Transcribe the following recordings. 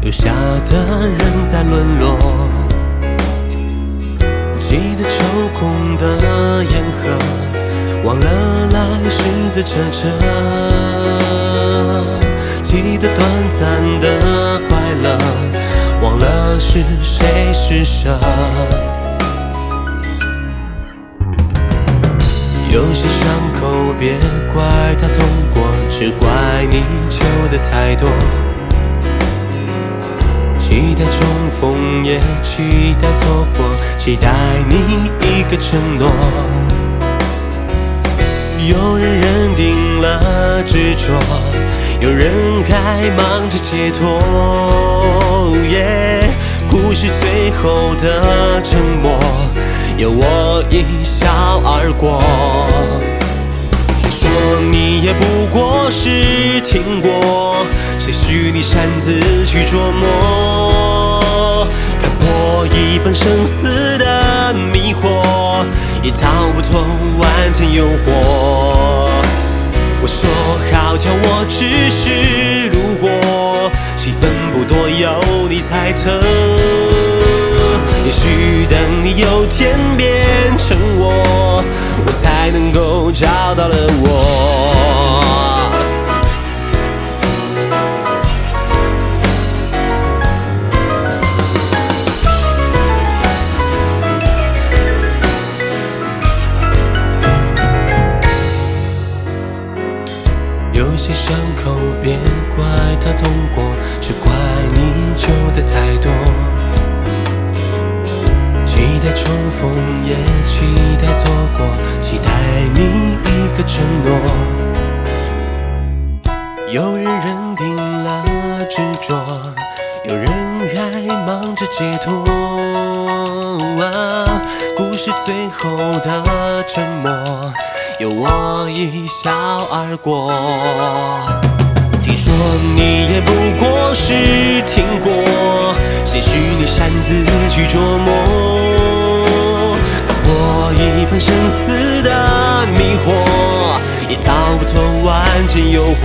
留下的人在沦落。记得抽空的烟盒，忘了来时的车辙。记得短暂的快乐，忘了是谁施舍。有些伤口别怪他痛过，只怪你求的太多。期待重逢，也期待错过，期待你一个承诺。有人认定了执着，有人还忙着解脱。耶，故事最后的沉默。由我一笑而过。听说你也不过是听过，谁许你擅自去琢磨？看破一本生死的迷惑，也逃不脱万千诱惑。我说好巧，我只是路过，戏份不多，由你猜测。也许等你有天，才能够找到了我。有些伤口别怪它痛过，有人认定了执着，有人还忙着解脱。故事最后的沉默，由我一笑而过。听说你也不过是听过，谁许你擅自去琢磨？我一盆生死的迷惑，也逃不脱万千诱惑。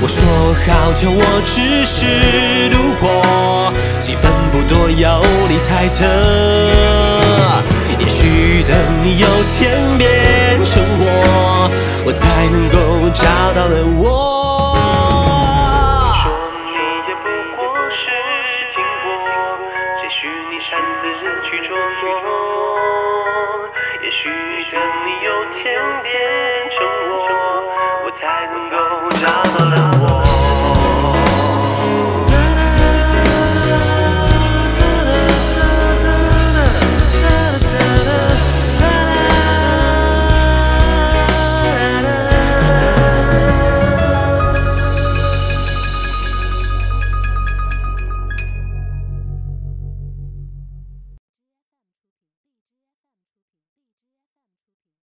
我说好巧，我只是路过，戏份不多，由你猜测。也许等你有天变成我，我才能够找到了我。许愿你有天变成我，我才能够找到你。